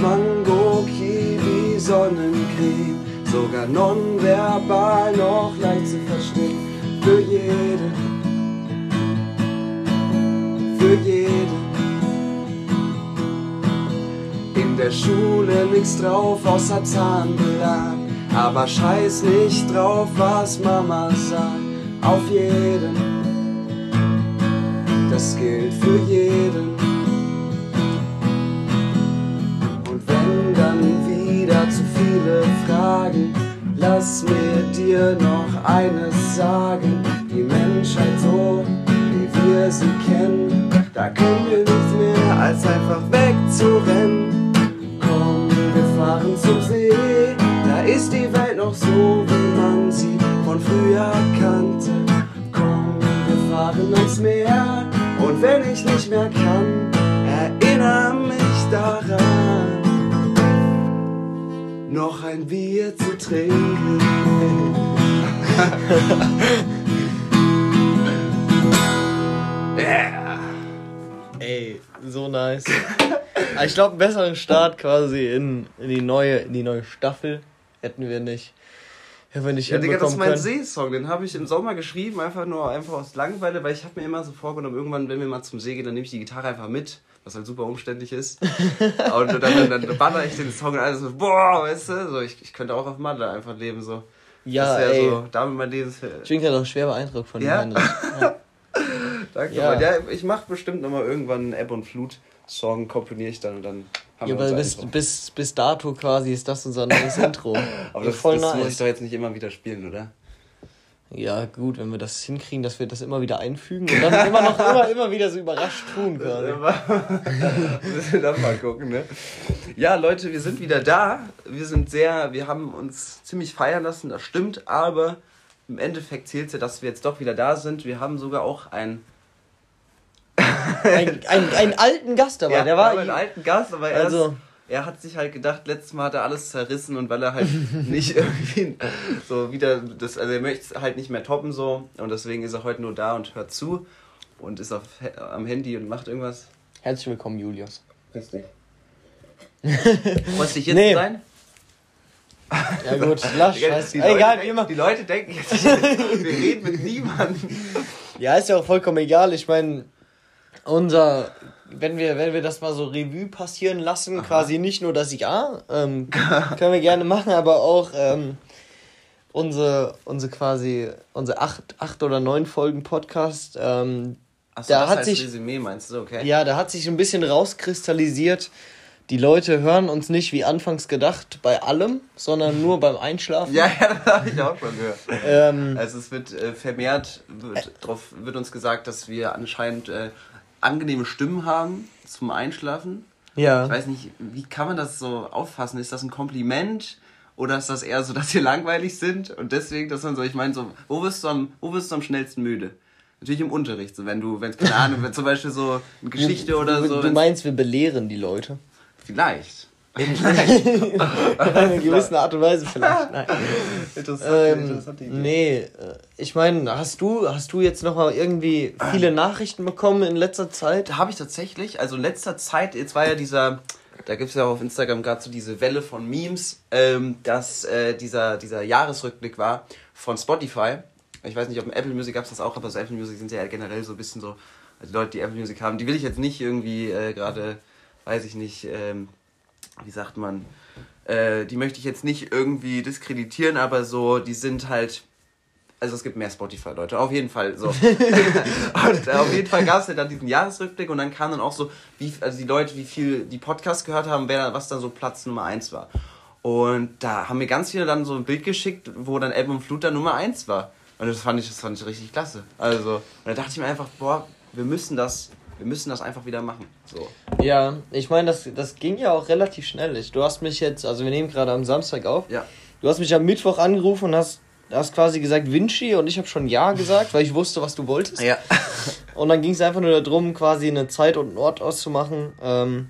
Mango, Kiwi, Sonnencreme, sogar nonverbal noch leicht zu verstehen. Für jeden, für jeden. In der Schule nix drauf außer Zahnbelag, aber scheiß nicht drauf, was Mama sagt. Auf jeden, das gilt für jeden. Viele Fragen, lass mir dir noch eines sagen. Die Menschheit so, wie wir sie kennen, da können wir nichts mehr als einfach wegzurennen. Komm, wir fahren zum See, da ist die Welt noch so, wie man sie von früher kannte. Komm, wir fahren ans Meer und wenn ich nicht mehr kann, erinnere mich daran noch ein Bier zu trinken. yeah. Ey, so nice. Aber ich glaube, einen besseren Start quasi in, in, die neue, in die neue Staffel hätten wir nicht. Hätten wir nicht Ja, Digga, das ist mein. Seesong. Den habe ich im Sommer geschrieben, einfach nur einfach aus Langeweile, weil ich habe mir immer so vorgenommen, irgendwann, wenn wir mal zum See gehen, dann nehme ich die Gitarre einfach mit, was halt super umständlich ist. und dann, dann, dann baller ich den Song und alles so, boah, weißt du, so, ich, ich könnte auch auf Malle einfach leben, so. Ja, das ey. so, damit mein Leben. Ich bin gerade auch schwer beeindruckt von Ja? dem Heinrich. Ja. Danke, Ja. Mann. Ja, ich mache bestimmt nochmal irgendwann einen Ebb und Flut-Song, komponiere ich dann und dann haben Ja, unser bis, bis, bis dato quasi ist das unser neues Intro. Aber das, voll das muss ich doch jetzt nicht immer wieder spielen, oder? Ja, gut, wenn wir das hinkriegen, dass wir das immer wieder einfügen und dann immer noch immer, immer wieder so überrascht tun quasi. Müssen wir dann mal gucken, ne? Ja, Leute, wir sind wieder da. Wir sind sehr, wir haben uns ziemlich feiern lassen, das stimmt, aber im Endeffekt zählt ja, dass wir jetzt doch wieder da sind. Wir haben sogar auch einen, Ein, ein, einen alten Gast dabei, ja, der war. einen alten Gast, aber er, Also- ist, er hat sich halt gedacht, letztes Mal hat er alles zerrissen und weil er halt nicht irgendwie so wieder, das, also er möchte es halt nicht mehr toppen so und deswegen ist er heute nur da und hört zu und ist auf, am Handy und macht irgendwas. Herzlich willkommen, Julius. Richtig. Freust dich jetzt Nee. sein? Ja gut, lass, Digga, scheiß. die, Leute Egal, denken, wie immer. die Leute denken jetzt, wir reden mit niemandem. Ja, ist ja auch vollkommen egal. Ich meine, unser, wenn wir, wenn wir das mal so Revue passieren lassen, quasi nicht nur das Jahr, ähm, können wir gerne machen, aber auch ähm, unsere, unsere quasi, unsere acht, acht oder neun Folgen Podcast, ähm, Achso, Da das hat heißt sich- Resümee, meinst du, okay? ja, da hat sich ein bisschen rauskristallisiert. Die Leute hören uns nicht wie anfangs gedacht bei allem, sondern nur beim Einschlafen. Ja, ja, das habe ich auch schon gehört. Ähm, Also es wird äh, vermehrt, wird, drauf, wird uns gesagt, dass wir anscheinend äh, angenehme Stimmen haben zum Einschlafen. ja. Ich weiß nicht, wie kann man das so auffassen? Ist das ein Kompliment? Oder ist das eher so, dass wir langweilig sind? Und deswegen, dass man so, ich meine, so, wo bist du am, wo bist du am schnellsten müde? Natürlich im Unterricht, so wenn du, wenn keine Ahnung, wenn zum Beispiel so eine Geschichte oder du, so. Du meinst, wir belehren die Leute. Vielleicht. In einer gewissen Art und Weise vielleicht. Nein. Ähm, nee, äh, ich meine, hast du, hast du jetzt noch mal irgendwie viele Nachrichten bekommen in letzter Zeit? Habe ich tatsächlich, also in letzter Zeit, jetzt war ja dieser, da gibt es ja auch auf Instagram gerade so diese Welle von Memes, ähm, dass äh, dieser, dieser Jahresrückblick war von Spotify. Ich weiß nicht, ob im Apple Music gab es das auch, aber so Apple Music sind ja generell so ein bisschen so, also die Leute, die Apple Music haben, die will ich jetzt nicht irgendwie äh, gerade, weiß ich nicht, ähm, wie sagt man, äh, die möchte ich jetzt nicht irgendwie diskreditieren, aber so, die sind halt also es gibt mehr Spotify-Leute, auf jeden Fall so. und äh, auf jeden Fall gab es ja dann diesen Jahresrückblick und dann kam dann auch so, wie, also die Leute, wie viel die Podcasts gehört haben, wer, was dann so Platz Nummer 1 war. Und da haben mir ganz viele dann so ein Bild geschickt, wo dann Ebbe und Flut dann Nummer 1 war. Und das fand ich, das fand ich richtig klasse. Also, und da dachte ich mir einfach, boah, wir müssen das, wir müssen das einfach wieder machen. So. Ja, ich meine, das, das ging ja auch relativ schnell. Ich, du hast mich jetzt, also wir nehmen gerade am Samstag auf. Ja. Du hast mich am Mittwoch angerufen und hast, hast quasi gesagt Vinci und ich habe schon Ja gesagt, weil ich wusste, was du wolltest. Ja. Und dann ging es einfach nur darum, quasi eine Zeit und einen Ort auszumachen. Ähm,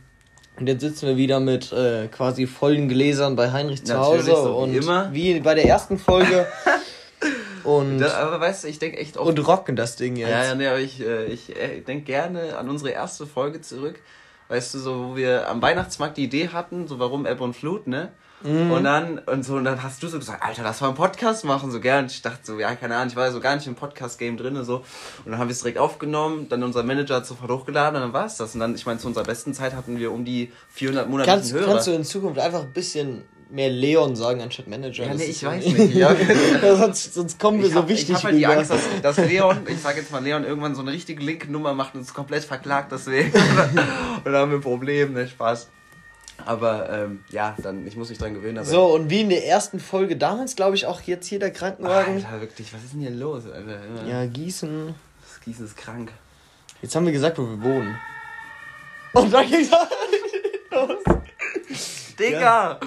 und jetzt sitzen wir wieder mit äh, quasi vollen Gläsern bei Heinrich zu Natürlich, Hause so wie und immer. wie bei der ersten Folge und, Da, aber weißt du, ich denke echt oft. und rocken das Ding jetzt. Ja, ja, nee, aber ich, äh, ich äh, denke gerne an unsere erste Folge zurück. weißt du, so, wo wir am Weihnachtsmarkt die Idee hatten, so warum Ebbe und Flut, ne? Mhm. Und dann, und so, und dann hast du so gesagt, Alter, lass mal einen Podcast machen, so gern. Ich dachte so, ja, keine Ahnung, ich war so gar nicht im Podcast-Game drin, so. Und dann haben wir es direkt aufgenommen, dann unser Manager hat sofort hochgeladen und dann war es das. Und dann, ich meine, zu unserer besten Zeit hatten wir um die 400 monatlichen kannst, Hörer. Kannst du in Zukunft einfach ein bisschen mehr Leon sagen anstatt Manager. Ja, nee, ich weiß nicht. Ja. sonst, sonst kommen wir ich so hab, wichtig Ich habe halt die Angst, dass, dass Leon, ich sage jetzt mal Leon, irgendwann so eine richtige Link-Nummer macht und uns komplett verklagt deswegen. und dann haben wir ein Problem, ne, Spaß. Aber ähm, ja, dann, ich muss mich dran gewöhnen. so, und wie in der ersten Folge damals, glaube ich, auch jetzt hier der Krankenwagen. Alter, wirklich, was ist denn hier los? Alter? Ja, Gießen. Das Gießen ist krank. Jetzt haben wir gesagt, wo wir wohnen. Und dann geht's los. Digga! Ja.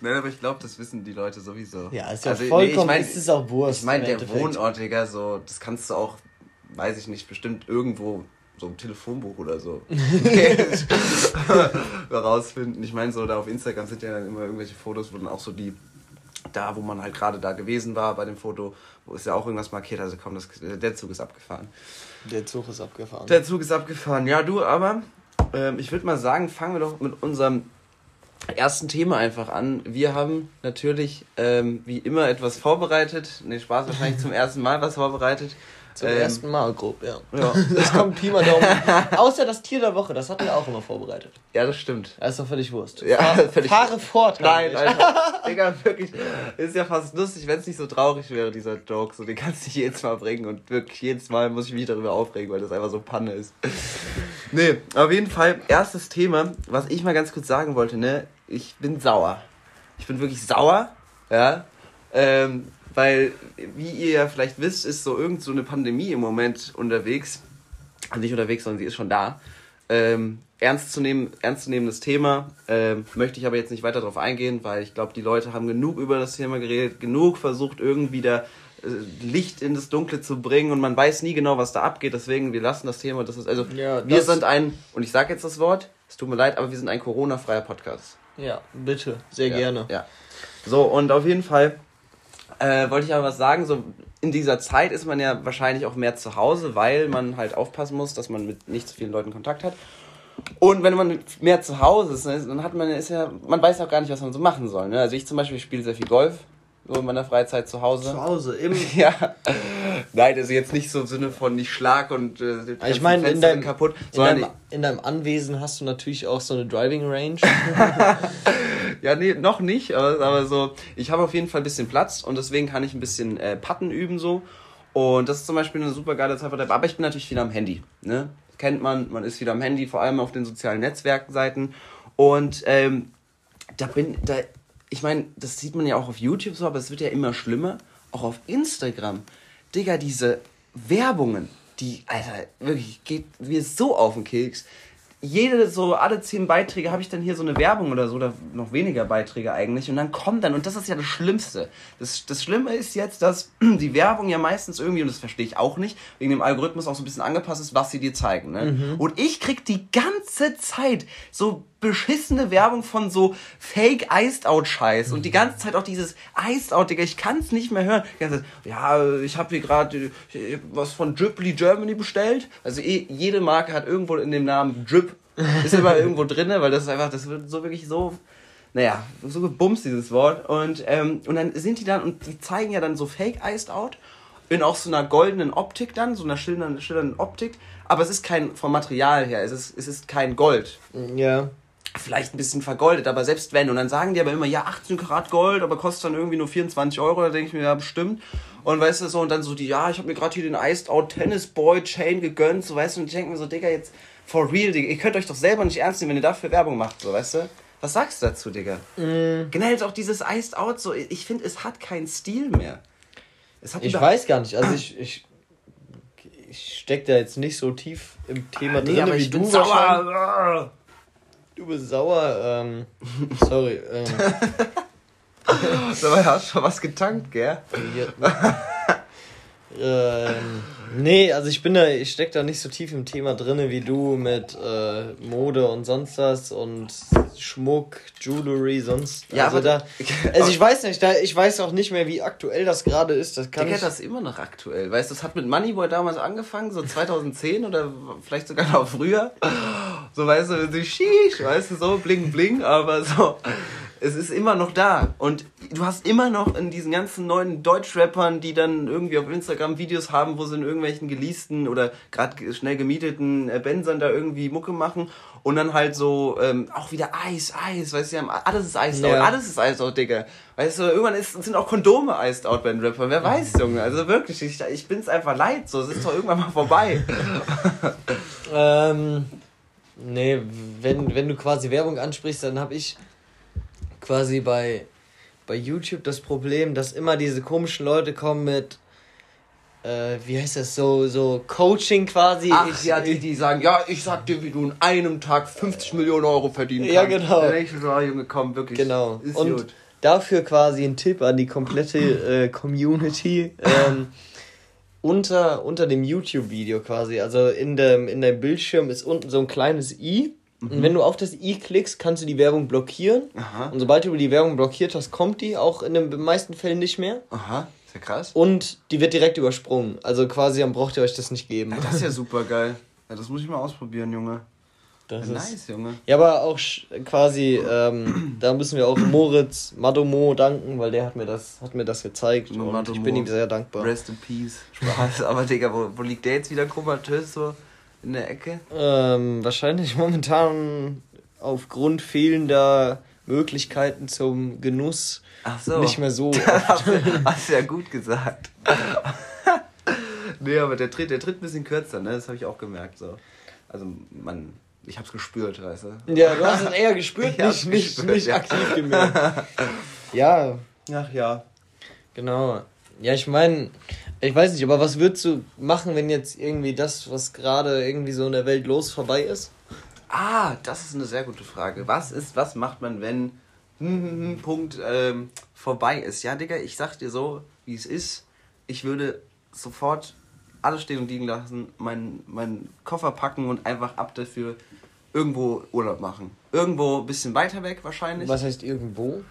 Nein, aber ich glaube, das wissen die Leute sowieso. Ja, ist ja also, vollkommen, nee, ich mein, ist es auch Wurst. Ich meine, der Endeffekt. Wohnort, Digga, so, das kannst du auch, weiß ich nicht, bestimmt irgendwo so im Telefonbuch oder so rausfinden. Ich meine, so da auf Instagram sind ja dann immer irgendwelche Fotos, wo dann auch so die, da wo man halt gerade da gewesen war bei dem Foto, wo ist ja auch irgendwas markiert, also komm, das, der Zug ist abgefahren. Der Zug ist abgefahren. Der Zug ist abgefahren. Ja, du, aber ähm, ich würde mal sagen, fangen wir doch mit unserem ersten Thema einfach an. Wir haben natürlich ähm, wie immer etwas vorbereitet. Ne, Spaß wahrscheinlich zum ersten Mal was vorbereitet. Zum ähm, ersten Mal grob, ja. ja. Das kommt Pi mal Daumen. Außer das Tier der Woche, das hatten wir auch immer vorbereitet. Ja, das stimmt. Das ist doch völlig Wurst. Ja, Fahr, völlig Fahre fort. Nein, Alter. Digga, wirklich. Ist ja fast lustig, wenn es nicht so traurig wäre, dieser Joke. So, den kannst du nicht jedes Mal bringen und wirklich jedes Mal muss ich mich darüber aufregen, weil das einfach so Panne ist. nee, auf jeden Fall, erstes Thema, was ich mal ganz kurz sagen wollte, ne? Ich bin sauer. Ich bin wirklich sauer, ja. Ähm, weil, wie ihr ja vielleicht wisst, ist so irgend so eine Pandemie im Moment unterwegs. Also nicht unterwegs, sondern sie ist schon da. Ähm, ernst zu nehmen, ernstzunehmendes Thema. Ähm, möchte ich aber jetzt nicht weiter darauf eingehen, weil ich glaube, die Leute haben genug über das Thema geredet, genug versucht, irgendwie da äh, Licht in das Dunkle zu bringen und man weiß nie genau, was da abgeht. Deswegen, wir lassen das Thema. Das ist also, ja, wir sind ein, und ich sage jetzt das Wort, es tut mir leid, aber wir sind ein Corona-freier Podcast. Ja, bitte, sehr ja, gerne. Ja. So, und auf jeden Fall äh, wollte ich aber was sagen, so in dieser Zeit ist man ja wahrscheinlich auch mehr zu Hause, weil man halt aufpassen muss, dass man mit nicht zu vielen Leuten Kontakt hat. Und wenn man mehr zu Hause ist, ne, dann hat man ist ja, man weiß auch gar nicht, was man so machen soll. Ne? Also ich zum Beispiel spiele sehr viel Golf, so in meiner Freizeit zu Hause. Zu Hause, im. ja. Nein, also jetzt nicht so im Sinne von nicht Schlag und äh, ich meine, in deinem, kaputt. In deinem, in deinem Anwesen hast du natürlich auch so eine Driving Range. ja, nee, noch nicht, aber, aber so, ich habe auf jeden Fall ein bisschen Platz und deswegen kann ich ein bisschen äh, Patten üben so. Und das ist zum Beispiel eine super geile Zeit. Aber ich bin natürlich viel am Handy. Ne? Kennt man, man ist wieder am Handy, vor allem auf den sozialen Netzwerkseiten. Und ähm, da bin, da, ich meine, das sieht man ja auch auf YouTube so, aber es wird ja immer schlimmer. Auch auf Instagram. Digga, diese Werbungen, die, Alter, wirklich, geht mir so auf den Keks jede, so alle zehn Beiträge habe ich dann hier so eine Werbung oder so, oder noch weniger Beiträge eigentlich. Und dann kommt dann, und das ist ja das Schlimmste. Das, das Schlimme ist jetzt, dass die Werbung ja meistens irgendwie, und das verstehe ich auch nicht, wegen dem Algorithmus auch so ein bisschen angepasst ist, was sie dir zeigen. Ne? Mhm. Und ich krieg die ganze Zeit so beschissene Werbung von so Fake Iced Out Scheiß und die ganze Zeit auch dieses Iced Out, Digga, ich kann es nicht mehr hören. Ja, ich habe hier gerade äh, was von Driply Germany bestellt. Also eh, jede Marke hat irgendwo in dem Namen Drip ist immer irgendwo drinne, weil das ist einfach, das wird so wirklich so naja, so gebumst dieses Wort. Und, ähm, und dann sind die dann, und die zeigen ja dann so Fake Iced Out in auch so einer goldenen Optik dann, so einer schillernden, schillernden Optik. Aber es ist kein, vom Material her, es ist, es ist kein Gold. Ja vielleicht ein bisschen vergoldet, aber selbst wenn. Und dann sagen die aber immer, ja, 18 Karat Gold, aber kostet dann irgendwie nur 24 Euro. Da denke ich mir, ja, bestimmt. Und weißt du so, und dann so die, ja, ich habe mir gerade hier den Iced Out Tennis Boy Chain gegönnt, so weißt du, und ich denke mir so, Digga, jetzt for real, Digga, ihr könnt euch doch selber nicht ernst nehmen, wenn ihr dafür Werbung macht, so weißt du. Was sagst du dazu, Digga? Mm. Generell auch dieses Iced Out, so, ich finde, es hat keinen Stil mehr. ich weiß gar nicht, also ich, ich, ich steck da jetzt nicht so tief im Thema nee, drin, wie du sauer. Du bist sauer, ähm, sorry. Ähm. Dabei hast du schon was getankt, gell? Ähm, nee, also ich bin da, ich steck da nicht so tief im Thema drin wie du mit äh, Mode und sonst was und Schmuck, Jewelry, sonst. Ja, also aber da. Also ich weiß nicht, da, ich weiß auch nicht mehr, wie aktuell das gerade ist. Das kann ich. das immer noch aktuell. Weißt du, das hat mit Moneyboy damals angefangen, so 2010 oder vielleicht sogar noch früher. So weißt du, so shish, weißt du, so bling bling, aber so, es ist immer noch da. Und du hast immer noch in diesen ganzen neuen Deutschrappern, die dann irgendwie auf Instagram Videos haben, wo sie in irgendwelchen geleasten oder gerade schnell gemieteten äh, Bensern da irgendwie Mucke machen und dann halt so, ähm, auch wieder Eis, Eis, weißt du, alles ist Iced ja. out, alles ist Iced out, Digga. Weißt du, irgendwann ist, sind auch Kondome Iced out bei den Rappern, wer weiß, Junge, also wirklich, ich, ich bin's einfach leid, so, es ist doch irgendwann mal vorbei. ähm, nee, wenn, wenn du quasi Werbung ansprichst, dann habe ich quasi bei, bei YouTube das Problem, dass immer diese komischen Leute kommen mit, äh, wie heißt das, so, so Coaching quasi. Ach ich, ja, die, die sagen, ja, ich sag dir, wie du in einem Tag 50 Millionen Euro verdienen kannst. Ja, genau. Der nächste so, Junge, komm, wirklich. Genau. Ist Und gut. dafür quasi ein Tipp an die komplette äh, Community. Ähm, unter, unter dem YouTube-Video quasi, also in dem, in deinem Bildschirm ist unten so ein kleines i. Mhm. Und wenn du auf das i klickst, kannst du die Werbung blockieren. Aha. Und sobald du die Werbung blockiert hast, kommt die auch in den meisten Fällen nicht mehr. Aha. Ist ja krass. Und die wird direkt übersprungen. Also quasi, dann braucht ihr euch das nicht geben. Ja, das ist ja super geil. Ja, das muss ich mal ausprobieren, Junge. Das ja, ist, nice, Junge. Ja, aber auch quasi, ähm, da müssen wir auch Moritz Madomo danken, weil der hat mir das, hat mir das gezeigt. Und Madomo, ich bin ihm sehr dankbar. Rest in Peace. Spaß. aber Digga, wo, wo liegt der jetzt wieder komatös so in der Ecke? Ähm, wahrscheinlich momentan aufgrund fehlender Möglichkeiten zum Genuss Ach so. nicht mehr so. hast, du, hast du ja gut gesagt. nee, aber der tritt, der tritt ein bisschen kürzer, ne? Das habe ich auch gemerkt. So. Also man, ich habe es gespürt, weißt du? Ja, du hast es eher gespürt, nicht, nicht, gespürt, nicht ja. aktiv gemerkt. ja. Ach ja. Genau. Ja, ich meine, ich weiß nicht, aber was würdest du machen, wenn jetzt irgendwie das, was gerade irgendwie so in der Welt los vorbei ist? Ah, das ist eine sehr gute Frage. Was ist, was macht man, wenn hm, hm, hm, Punkt ähm, vorbei ist? Ja, Digga, ich sag dir so, wie es ist. Ich würde sofort alles stehen und liegen lassen, meinen mein Koffer packen und einfach ab dafür irgendwo Urlaub machen. Irgendwo ein bisschen weiter weg wahrscheinlich. Was heißt irgendwo?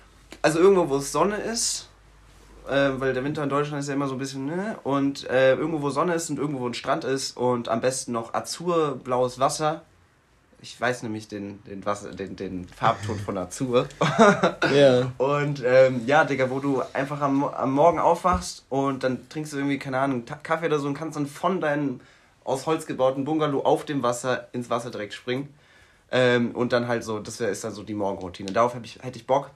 Also irgendwo, wo es Sonne ist, äh, weil der Winter in Deutschland ist ja immer so ein bisschen, ne? Und äh, irgendwo, wo Sonne ist und irgendwo, wo ein Strand ist und am besten noch azurblaues Wasser ich weiß nämlich den, den, Wasser, den, den Farbton von Azur. ja. Und ähm, ja, Digga, wo du einfach am, am Morgen aufwachst und dann trinkst du irgendwie, keine Ahnung, Kaffee oder so und kannst dann von deinem aus Holz gebauten Bungalow auf dem Wasser ins Wasser direkt springen. Ähm, und dann halt so, das ist dann so die Morgenroutine. Darauf ich, hätte ich Bock.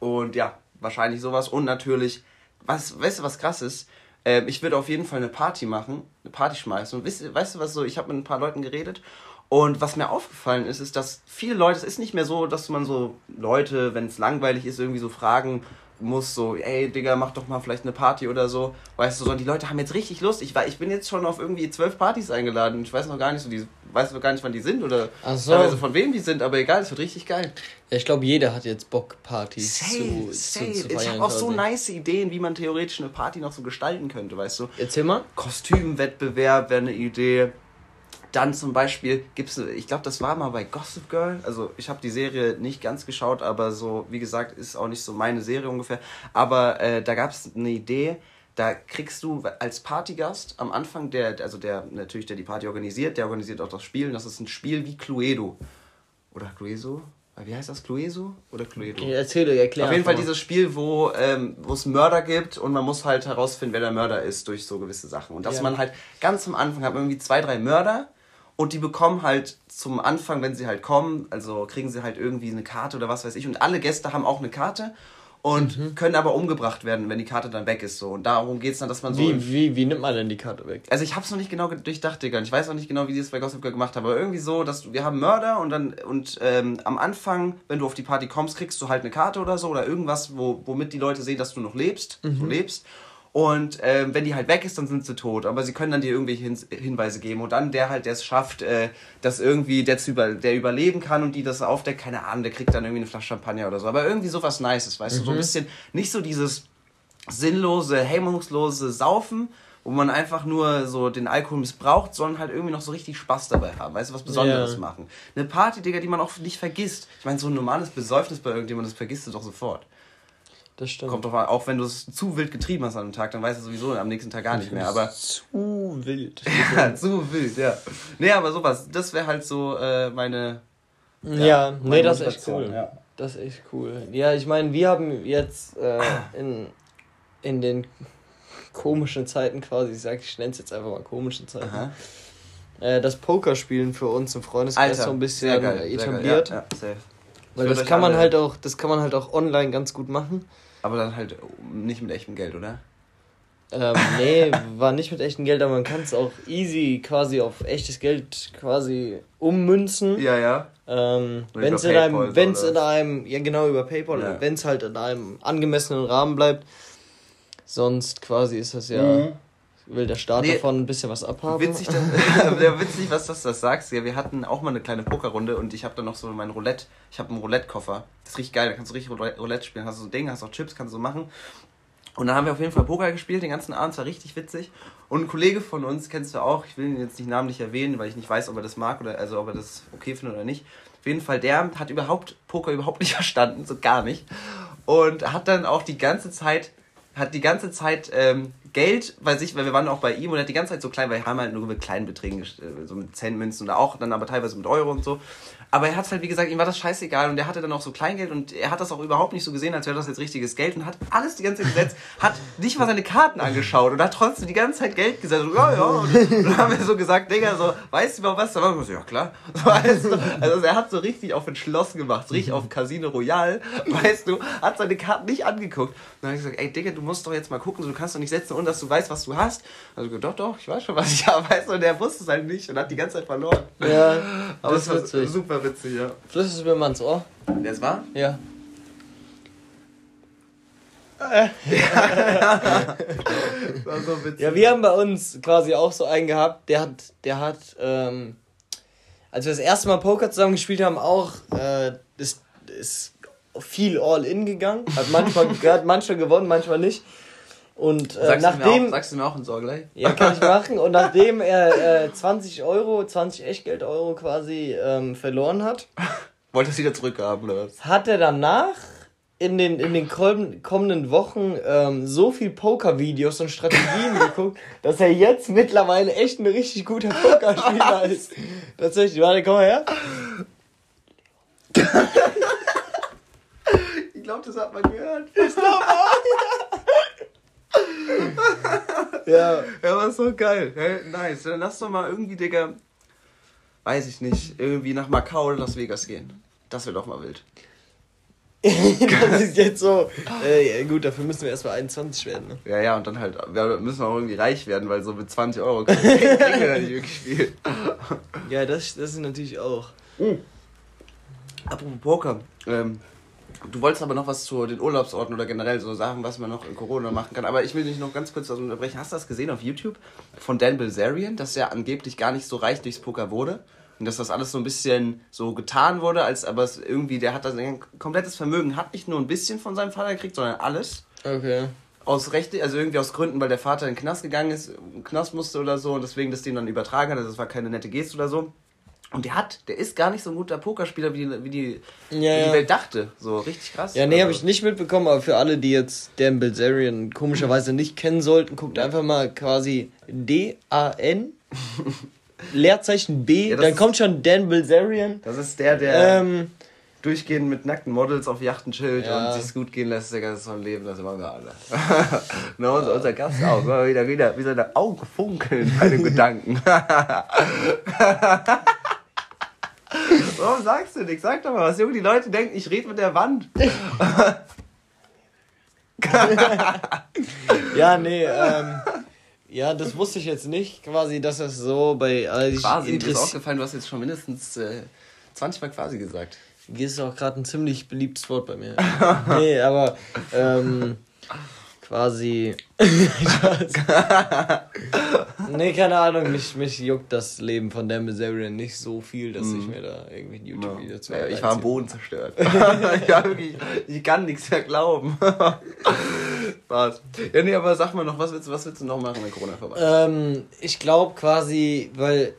Und ja, wahrscheinlich sowas. Und natürlich, was, weißt du, was krass ist? Ähm, ich würde auf jeden Fall eine Party machen, eine Party schmeißen. Und weißt, weißt du, was so, ich habe mit ein paar Leuten geredet und was mir aufgefallen ist, ist, dass viele Leute, es ist nicht mehr so, dass man so Leute, wenn es langweilig ist, irgendwie so fragen muss, so, ey Digga, mach doch mal vielleicht eine Party oder so. Weißt du, sondern die Leute haben jetzt richtig Lust. Ich, ich bin jetzt schon auf irgendwie zwölf Partys eingeladen. Ich weiß noch gar nicht so, die, weiß noch gar nicht, wann die sind oder so. teilweise von wem die sind, aber egal, es wird richtig geil. Ja, ich glaube, jeder hat jetzt Bock, Partys safe, zu, safe. Zu, zu Ich habe auch so nice Ideen, wie man theoretisch eine Party noch so gestalten könnte, weißt du. Erzähl mal. Kostümwettbewerb wäre eine Idee dann zum Beispiel gibt es, ich glaube, das war mal bei Gossip Girl. Also ich habe die Serie nicht ganz geschaut, aber so, wie gesagt, ist auch nicht so meine Serie ungefähr. Aber äh, da gab es eine Idee, da kriegst du als Partygast am Anfang, der, also der natürlich, der die Party organisiert, der organisiert auch das Spiel. Und das ist ein Spiel wie Cluedo. Oder Clueso? Wie heißt das? Clueso oder Cluedo? Okay, erzähle, erklär. Auf jeden Fall dieses Spiel, wo ähm, es Mörder gibt und man muss halt herausfinden, wer der Mörder ist durch so gewisse Sachen. Und dass ja. man halt ganz am Anfang hat man irgendwie zwei, drei Mörder und die bekommen halt zum Anfang, wenn sie halt kommen, also kriegen sie halt irgendwie eine Karte oder was weiß ich. Und alle Gäste haben auch eine Karte und mhm. können aber umgebracht werden, wenn die Karte dann weg ist. So. Und darum geht es dann, dass man so. Wie, wie, wie nimmt man denn die Karte weg? Also ich habe es noch nicht genau durchdacht, Digga. Ich weiß auch nicht genau, wie sie es bei Gossip Girl gemacht haben. Aber irgendwie so, dass wir haben Mörder und dann und ähm, am Anfang, wenn du auf die Party kommst, kriegst du halt eine Karte oder so oder irgendwas, wo, womit die Leute sehen, dass du noch lebst. Mhm. Du lebst. Und ähm, wenn die halt weg ist, dann sind sie tot. Aber sie können dann dir irgendwelche Hin Hinweise geben. Und dann der halt, der es schafft, äh, dass irgendwie der, zu über der überleben kann und die das aufdeckt, keine Ahnung, der kriegt dann irgendwie eine Flasche Champagner oder so. Aber irgendwie sowas Nices, weißt mhm. du? So ein mhm. bisschen, nicht so dieses sinnlose, hemmungslose Saufen, wo man einfach nur so den Alkohol missbraucht, sondern halt irgendwie noch so richtig Spaß dabei haben. Weißt du, was Besonderes yeah. machen. Eine Party, Digga, die man auch nicht vergisst. Ich meine, so ein normales Besäufnis bei irgendjemandem, das vergisst du doch sofort. Das stimmt. Kommt drauf an, auch wenn du es zu wild getrieben hast an einem Tag, dann weißt du sowieso am nächsten Tag gar nicht mehr. Aber zu wild. ja, zu wild, ja. Nee, aber sowas, das wäre halt so äh, meine. Ja, nee, meine das ist echt cool. Ja. Das ist echt cool. Ja, ich meine, wir haben jetzt äh, in, in den komischen Zeiten quasi, ich sag, ich nenne es jetzt einfach mal komischen Zeiten, äh, das Pokerspielen für uns im Freundeskreis so ein bisschen geil, sehr geil. etabliert. Ja, ja, safe. Weil das kann man alle- halt auch, das kann man halt auch online ganz gut machen. Aber dann halt nicht mit echtem Geld, oder? Ähm, nee, war nicht mit echtem Geld, aber man kann es auch easy quasi auf echtes Geld quasi ummünzen. Ja, ja. Ähm, wenn es in einem, wenn es in einem, ja genau über PayPal, Ja. wenn es halt in einem angemessenen Rahmen bleibt, sonst quasi ist das ja, Mhm. Will der Staat Nee. davon ein bisschen was abhaben. Witzig, dass, witzig, was das, das sagst. Ja, wir hatten auch mal eine kleine Pokerrunde und ich habe dann noch so mein Roulette. Ich habe einen Roulette-Koffer. Das ist richtig geil. Da kannst du richtig Roulette spielen. Hast du so ein Ding, hast auch Chips, kannst du so machen. Und dann haben wir auf jeden Fall Poker gespielt, den ganzen Abend. War richtig witzig. Und ein Kollege von uns, kennst du auch, ich will ihn jetzt nicht namentlich erwähnen, weil ich nicht weiß, ob er das mag oder also ob er das okay findet oder nicht. Auf jeden Fall, der hat überhaupt Poker überhaupt nicht verstanden, so gar nicht. Und hat dann auch die ganze Zeit, hat die ganze Zeit ähm, Geld bei sich, weil wir waren auch bei ihm und er hat die ganze Zeit so klein, weil wir haben halt nur mit kleinen Beträgen, äh, so mit Centmünzen oder auch dann aber teilweise mit Euro und so. Aber er hat halt, wie gesagt, ihm war das scheißegal und er hatte dann auch so Kleingeld und er hat das auch überhaupt nicht so gesehen, als wäre das jetzt richtiges Geld und hat alles die ganze Zeit gesetzt, hat nicht mal seine Karten angeschaut und hat trotzdem die ganze Zeit Geld gesetzt. Und, ja, ja. Und dann haben wir so gesagt, Digga, so, weißt du überhaupt was? Da waren wir so, ja klar. So, du, also er hat so richtig auf entschlossen gemacht, so richtig auf Casino Royale, weißt du, hat seine Karten nicht angeguckt. Und dann habe ich gesagt, ey Digga, du musst doch jetzt mal gucken, so, du kannst doch nicht setzen, ohne dass du weißt, was du hast. Also doch, doch, ich weiß schon, was ich habe, weißt du, und der wusste es halt nicht und hat die ganze Zeit verloren. ja, Aber das es war ist witzig. super witzig, ja. Flüss es mir mal ins Ohr. Das war? Ja. Das war so witzig. Ja, wir haben bei uns quasi auch so einen gehabt, der hat, der hat, ähm, als wir das erste Mal Poker zusammen gespielt haben, auch, äh, ist, ist viel All-In gegangen. Hat manchmal, hat manchmal gewonnen, manchmal nicht. Und äh, sagst, du mir nachdem. auch, sagst du mir auch ins Ohr gleich? Ja, kann ich machen. Und nachdem er äh, 20 Euro, 20 Echtgeld-Euro quasi ähm, verloren hat, Wolltest du wieder zurückhaben, oder was? hat er danach in den, in den komm- kommenden Wochen ähm, so viel Poker-Videos und Strategien geguckt, dass er jetzt mittlerweile echt ein richtig guter Pokerspieler ist. Tatsächlich, warte, komm mal her. Ich glaube, das hat man gehört. Ja. Ja, war so geil. Hey, nice. Dann lass doch mal irgendwie, Digga, weiß ich nicht, irgendwie nach Macau oder Las Vegas gehen. Das wäre doch mal wild. das ist jetzt so. Äh, ja, gut, dafür müssen wir erstmal 21 werden. Ne? Ja, ja, und dann halt, wir müssen auch irgendwie reich werden, weil so mit 20 Euro kriegen wir da nicht wirklich viel. Ja, das, das ist natürlich auch. Apropos Poker, ähm, du wolltest aber noch was zu den Urlaubsorten oder generell so sagen, was man noch in Corona machen kann. Aber ich will dich noch ganz kurz unterbrechen. Hast du das gesehen auf YouTube von Dan Bilzerian, dass er angeblich gar nicht so reich durchs Poker wurde? Und dass das alles so ein bisschen so getan wurde, als aber es irgendwie, der hat das ein komplettes Vermögen, hat nicht nur ein bisschen von seinem Vater gekriegt, sondern alles. Okay. Aus Rechte, also irgendwie aus Gründen, weil der Vater in den Knast gegangen ist, in den Knast musste oder so und deswegen das dem dann übertragen hat. Also das war keine nette Geste oder so. Und der hat, der ist gar nicht so ein guter Pokerspieler, wie die, wie die, Ja, wie ja. die Welt dachte. So richtig krass. Ja, nee, habe ich nicht mitbekommen, aber für alle, die jetzt Dan Bilzerian komischerweise nicht kennen sollten, guckt einfach mal quasi D-A-N, Leerzeichen B, Ja, dann ist- kommt schon Dan Bilzerian. Das ist der, der Ähm, durchgehend mit nackten Models auf Yachten chillt Ja. und sich's gut gehen lässt, Digga, das ist so ein Leben, das machen wir alle. Na, unser, unser Gast auch, immer wieder, wieder, wie seine Augen funkeln bei dem Gedanken. Warum sagst du nichts? Sag doch mal was. Junge, die Leute denken, ich rede mit der Wand. ja, nee, ähm, ja, das wusste ich jetzt nicht, quasi, dass das so bei. Also Quasi, dir ist aufgefallen, du hast jetzt schon mindestens äh, 20 Mal quasi gesagt. ist auch gerade ein ziemlich beliebtes Wort bei mir. nee, aber ähm, quasi. Nee, keine Ahnung, mich, mich juckt das Leben von Dan Bilzerian nicht so viel, dass ich mir da irgendwie ein YouTube-Video zu Ja, ich war am. Boden zerstört. ich, war wirklich, ich kann nichts mehr glauben. Spaß. Ja, nee, aber sag mal noch, was willst du, was willst du noch machen, wenn Corona vorbei ist? Ähm, ich glaube quasi, weil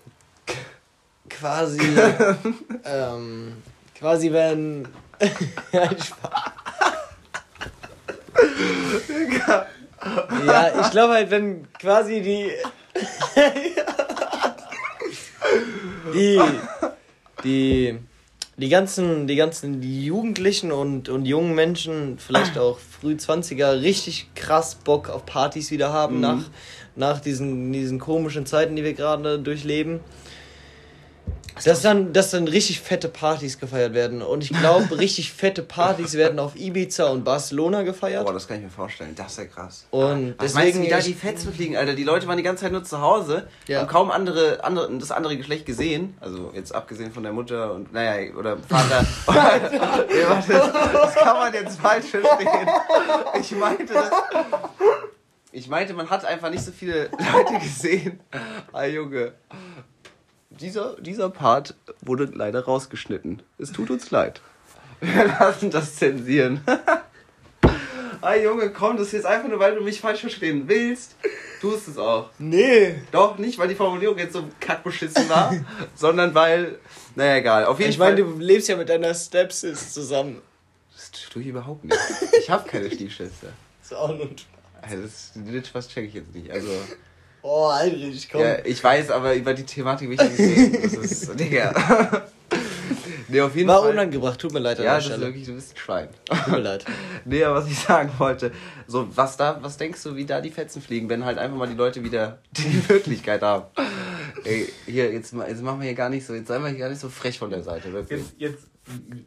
quasi ähm, quasi wenn ja, Spaß. Ja, ich glaube halt, wenn quasi die. die. Die. Die ganzen, die ganzen Jugendlichen und, und jungen Menschen, vielleicht auch Früh-20er, richtig krass Bock auf Partys wieder haben mhm. nach, nach diesen, diesen komischen Zeiten, die wir gerade durchleben dass dann, dass dann richtig fette Partys gefeiert werden. Und ich glaube, richtig fette Partys werden auf Ibiza und Barcelona gefeiert. Boah, das kann ich mir vorstellen. Das ist ja krass. Und Was deswegen. Meinst du, wie da die Fetzen fliegen, Alter? Die Leute waren die ganze Zeit nur zu Hause, ja. haben kaum andere, andere, das andere Geschlecht gesehen. Also jetzt abgesehen von der Mutter und, naja, oder Vater. nee, warte, das kann man jetzt falsch verstehen. Ich meinte das. Ich meinte, man hat einfach nicht so viele Leute gesehen. Ah, Junge dieser, dieser Part wurde leider rausgeschnitten. Es tut uns leid. Wir lassen das zensieren. ah, Junge, komm, das ist jetzt einfach nur, weil du mich falsch verstehen willst. Tust es auch. Nee. Doch, nicht, weil die Formulierung jetzt so kackbeschissen war, sondern weil, naja, egal. Auf jeden ich Fall. Ich meine, du lebst ja mit deiner Stepsis zusammen. Das tue ich überhaupt nicht. Ich habe keine Stiefschwester. Das ist auch nur ein Spaß. Also, das, Spaß check ich jetzt nicht. Also. Oh, Heinrich, komm. Ja, ich weiß, aber über die Thematik will ich nicht reden. Das ist, Digga. nee, auf jeden War Fall. unangebracht, tut mir leid. Ja, das ist wirklich, du bist ein Schwein. Tut mir leid. nee, aber was ich sagen wollte, so, was da, was denkst du, wie da die Fetzen fliegen, wenn halt einfach mal die Leute wieder die Möglichkeit haben? Ey, hier, jetzt, jetzt machen wir hier gar nicht so, jetzt seien wir hier gar nicht so frech von der Seite, wirklich. Jetzt, jetzt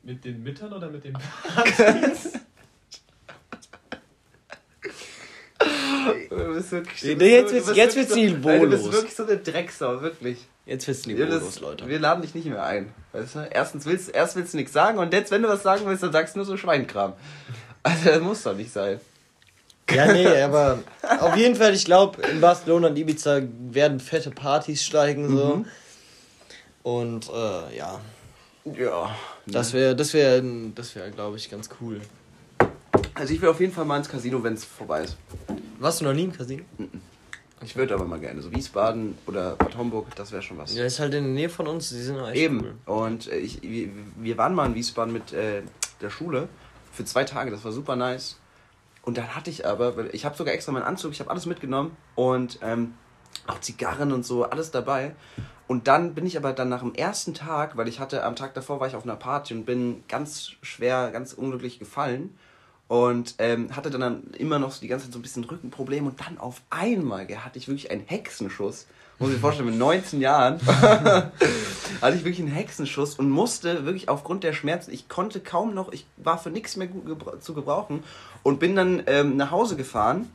mit den Müttern oder mit den Partys? Du bist wirklich. Nee, jetzt wird's, jetzt wird's niveaulos. Du bist wirklich so eine Drecksau, wirklich. Jetzt wird's niveaulos, Leute. Wir laden dich nicht mehr ein. Weißt du? Erstens willst, erst willst du nichts sagen und jetzt, wenn du was sagen willst, dann sagst du nur so Schweinkram. Also, das muss doch nicht sein. Ja, nee, aber auf jeden Fall, ich glaube, in Barcelona und Ibiza werden fette Partys steigen, so. Mhm. Und, äh, ja. Ja. Das wäre, das wäre, das wäre, glaube ich, ganz cool. Also ich will auf jeden Fall mal ins Casino, wenn es vorbei ist. Warst du noch nie im Casino? Ich würde aber mal gerne. So Wiesbaden oder Bad Homburg, das wäre schon was. Ja, ist halt in der Nähe von uns, die sind echt Eben. Cool. Und äh, ich, wir waren mal in Wiesbaden mit äh, der Schule für zwei Tage, das war super nice. Und dann hatte ich aber, ich habe sogar extra meinen Anzug, ich habe alles mitgenommen und ähm, auch Zigarren und so, alles dabei. Und dann bin ich aber dann nach dem ersten Tag, weil ich hatte am Tag davor war ich auf einer Party und bin ganz schwer, ganz unglücklich gefallen und ähm, hatte dann immer noch so die ganze Zeit so ein bisschen Rückenproblem und dann auf einmal gell, hatte ich wirklich einen Hexenschuss. Muss ich mir vorstellen, mit 19 Jahren hatte ich wirklich einen Hexenschuss und musste wirklich aufgrund der Schmerzen, ich konnte kaum noch, ich war für nichts mehr gut gebra zu gebrauchen und bin dann ähm, nach Hause gefahren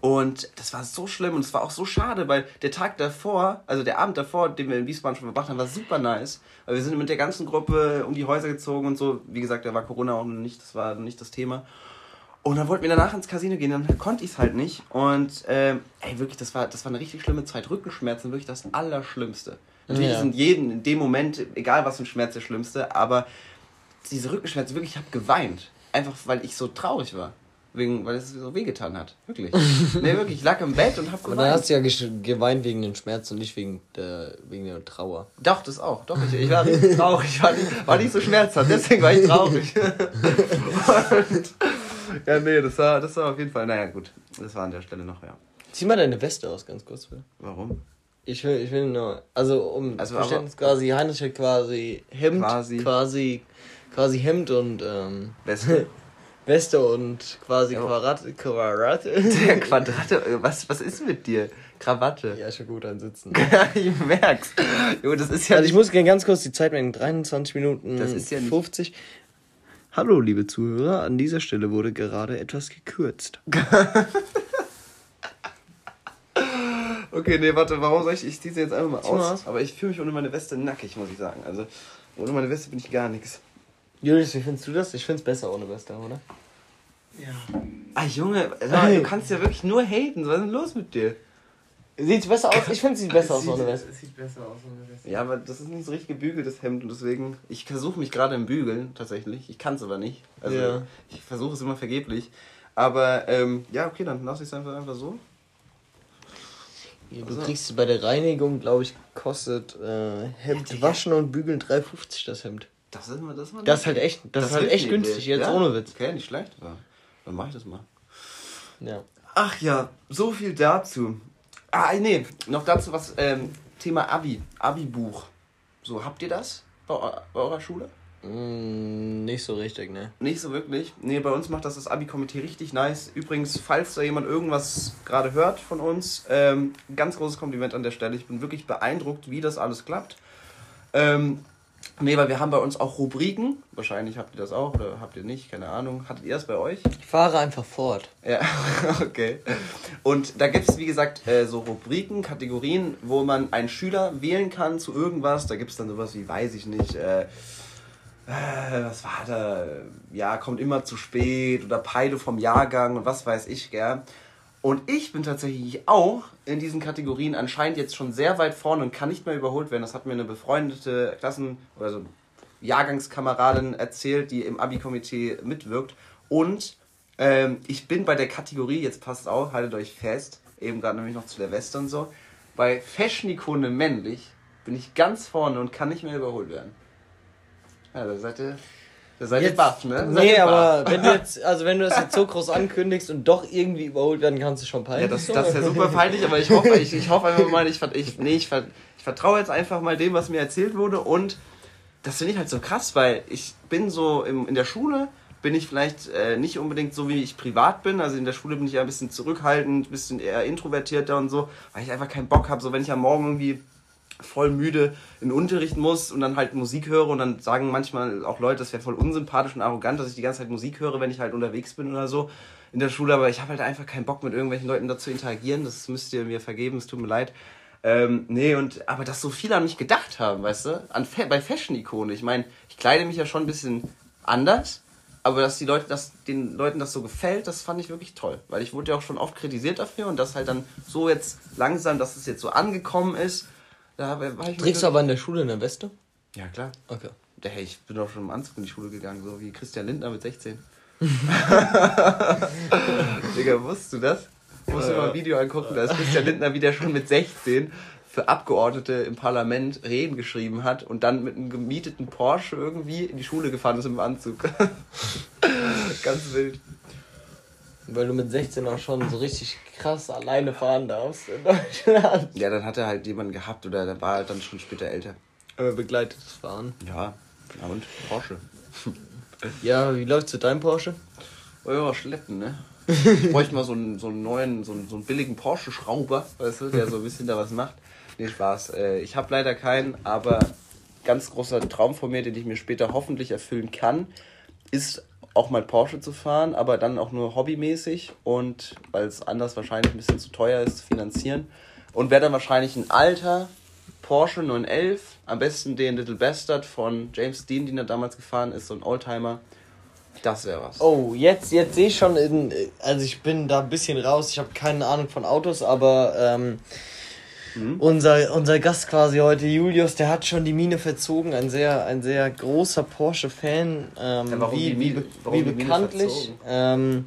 und das war so schlimm und es war auch so schade, weil der Tag davor, also der Abend davor, den wir in Wiesbaden schon verbracht haben, war super nice. Weil wir sind mit der ganzen Gruppe um die Häuser gezogen und so. Wie gesagt, da war Corona auch noch nicht, das war nicht das Thema. Und dann wollten wir danach ins Casino gehen, dann konnte ich es halt nicht. Und ähm, ey, wirklich, das war, das war eine richtig schlimme Zeit. Rückenschmerzen, wirklich das Allerschlimmste. Natürlich ja. sind jeden in dem Moment, egal was für ein Schmerz, der Schlimmste, aber diese Rückenschmerzen, wirklich, ich habe geweint. Einfach weil ich so traurig war. Wegen, weil es so wehgetan hat. Wirklich. nee, wirklich. Ich lag im Bett und hab geweint. Aber dann hast du ja geweint wegen dem Schmerz und nicht wegen der, wegen der Trauer. Doch, das auch. Doch, ich, ich war traurig. Ich war nicht, war nicht so schmerzhaft. Deswegen war ich traurig. und, ja, nee, das war, das war auf jeden Fall. Naja, gut. Das war an der Stelle noch, ja. Zieh mal deine Weste aus, ganz kurz. Bitte. Warum? Ich will, ich will nur. Also, um also, Verständnis quasi, Heinrich hat quasi Hemd, quasi, quasi, quasi Hemd und ähm, Weste. Weste und quasi ja. Quadrate. Quadrate. Der Quadrate, was, was ist mit dir? Krawatte. Ja, schon gut an Sitzen. ich merk's. Jo, das ist ja also ich muss gerne ganz kurz die Zeit mit 23 Minuten das ist ja 50. Hallo, liebe Zuhörer, an dieser Stelle wurde gerade etwas gekürzt. okay, nee, warte, warum soll ich, ich ziehe sie jetzt einfach mal aus. Aber ich fühle mich ohne meine Weste nackig, muss ich sagen. Also, ohne meine Weste bin ich gar nichts. Julius, wie findest du das? Ich finde es besser ohne Weste, oder? Ja. Ah, Junge, du kannst ja wirklich nur haten. Was ist denn los mit dir? Sieht es besser aus? Ich finde es sieht besser aus ohne Weste. Es sieht besser aus ohne Weste. Ja, aber das ist nicht so richtig gebügeltes Hemd und deswegen. Ich versuche mich gerade im Bügeln tatsächlich. Ich kann es aber nicht. Also ja. ich versuche es immer vergeblich. Aber ähm, ja, okay, dann lasse ich es einfach, einfach so. Ja, du also. kriegst bei der Reinigung, glaube ich, kostet äh, Hemd ja, waschen und bügeln 3,50 das Hemd. Das ist, das, das ist halt echt, das, das ist halt echt günstig, jetzt ja? ohne Witz. Okay, nicht schlecht. War. Dann mach ich das mal. Ja. Ach ja, so viel dazu. Ah, nee, noch dazu was, ähm, Thema Abi, Abi-Buch. So, habt ihr das bei, bei eurer Schule? Mm, nicht so richtig, ne? Nicht so wirklich. Nee, bei uns macht das das Abi-Komitee richtig nice. Übrigens, falls da jemand irgendwas gerade hört von uns, ähm, ganz großes Kompliment an der Stelle. Ich bin wirklich beeindruckt, wie das alles klappt. Ähm, nee, weil wir haben bei uns auch Rubriken. Wahrscheinlich habt ihr das auch oder habt ihr nicht, keine Ahnung. Hattet ihr das bei euch? Ich fahre einfach fort. Ja, okay. Und da gibt es, wie gesagt, äh, so Rubriken, Kategorien, wo man einen Schüler wählen kann zu irgendwas. Da gibt es dann sowas wie, weiß ich nicht, äh, äh, was war da? Ja, kommt immer zu spät oder Peide vom Jahrgang und was weiß ich, gell. Und ich bin tatsächlich auch in diesen Kategorien anscheinend jetzt schon sehr weit vorne und kann nicht mehr überholt werden. Das hat mir eine befreundete Klassen- oder so Jahrgangskameradin erzählt, die im Abi-Komitee mitwirkt. Und ähm, ich bin bei der Kategorie, jetzt passt auf, haltet euch fest, eben gerade nämlich noch zu der Weste und so, bei Fashion-Ikone männlich bin ich ganz vorne und kann nicht mehr überholt werden. Ja, da seid ihr, da seid ihr baff, ne? Seid Nee, aber baff. wenn du jetzt, also wenn du das jetzt so groß ankündigst und doch irgendwie überholt werden kannst, ist schon Ja, peinlich. das, das ist ja super peinlich, aber ich hoffe, ich, ich hoffe einfach mal, ich, ich, nee, ich, ich vertraue jetzt einfach mal dem, was mir erzählt wurde und das finde ich halt so krass, weil ich bin so im, in der Schule, bin ich vielleicht äh, nicht unbedingt so, wie ich privat bin. Also in der Schule bin ich ja ein bisschen zurückhaltend, ein bisschen eher introvertierter und so, weil ich einfach keinen Bock habe. So, wenn ich am Morgen irgendwie voll müde in den Unterricht muss und dann halt Musik höre und dann sagen manchmal auch Leute, das wäre voll unsympathisch und arrogant, dass ich die ganze Zeit Musik höre, wenn ich halt unterwegs bin oder so in der Schule, aber ich habe halt einfach keinen Bock mit irgendwelchen Leuten da zu interagieren, das müsst ihr mir vergeben, es tut mir leid. Ähm, nee, und aber dass so viele an mich gedacht haben, weißt du, an bei Fashion-Ikone. Ich meine, ich kleide mich ja schon ein bisschen anders, aber dass die Leute, dass den Leuten das so gefällt, das fand ich wirklich toll. Weil ich wurde ja auch schon oft kritisiert dafür und das halt dann so jetzt langsam, dass es jetzt so angekommen ist, da war ich Trägst du aber in der Schule eine Weste? Ja, klar. Okay. Hey, ich bin doch schon im Anzug in die Schule gegangen, so wie Christian Lindner mit 16. Digga, wusstest du das? Musst du mal ein Video angucken, da ist Christian Lindner wieder schon mit 16 für Abgeordnete im Parlament Reden geschrieben hat und dann mit einem gemieteten Porsche irgendwie in die Schule gefahren ist im Anzug. Ganz wild. Weil du mit 16 auch schon so richtig krass alleine fahren darfst in Deutschland. Ja, dann hat er halt jemanden gehabt oder der war halt dann schon später älter. Aber begleitetes Fahren. Ja, ja und Porsche. Ja, wie läuft's mit deinem Porsche? Oh ja, schleppen, ne? Ich bräuchte mal so einen, so einen neuen, so einen, so einen billigen Porsche-Schrauber, weißt du, der so ein bisschen da was macht. Nee, Spaß. Äh, Ich habe leider keinen, aber ganz großer Traum von mir, den ich mir später hoffentlich erfüllen kann, ist auch mal Porsche zu fahren, aber dann auch nur hobbymäßig und weil es anders wahrscheinlich ein bisschen zu teuer ist zu finanzieren. Und wäre dann wahrscheinlich ein alter Porsche 911, am besten den Little Bastard von James Dean, den er damals gefahren ist, so ein Oldtimer. Das wäre was. Oh, jetzt, jetzt sehe ich schon, in, also ich bin da ein bisschen raus, ich habe keine Ahnung von Autos, aber ähm, unser, unser Gast quasi heute, Julius, der hat schon die Mine verzogen, ein sehr, ein sehr großer Porsche-Fan, ähm, Ja, warum wie, die wie, be- wie bekanntlich. Ähm,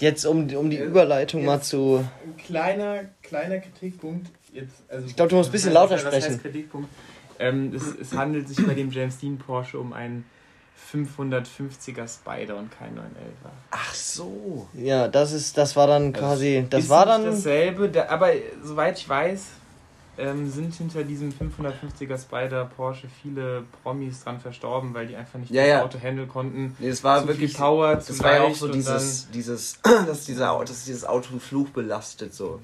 jetzt um, die- um die Überleitung mal zu... Ein kleiner, kleiner Kritikpunkt. Jetzt, also Ich glaub, du musst ein bisschen lauter heißt- was heißt sprechen. Kritikpunkt? Ähm, es, es handelt sich bei dem James Dean Porsche um einen 550er Spider und kein 911er. Ach so. Ja, das ist, das war dann quasi, das ist war dann... dasselbe, der, aber soweit ich weiß, ähm, sind hinter diesem 550er Spider Porsche viele Promis dran verstorben, weil die einfach nicht Ja, das ja. Auto handeln konnten. Nee, das war zu wirklich viel Power, zu Das war ja auch so dieses, dieses, dass dieser, dass dieses Auto einen Fluch belastet so.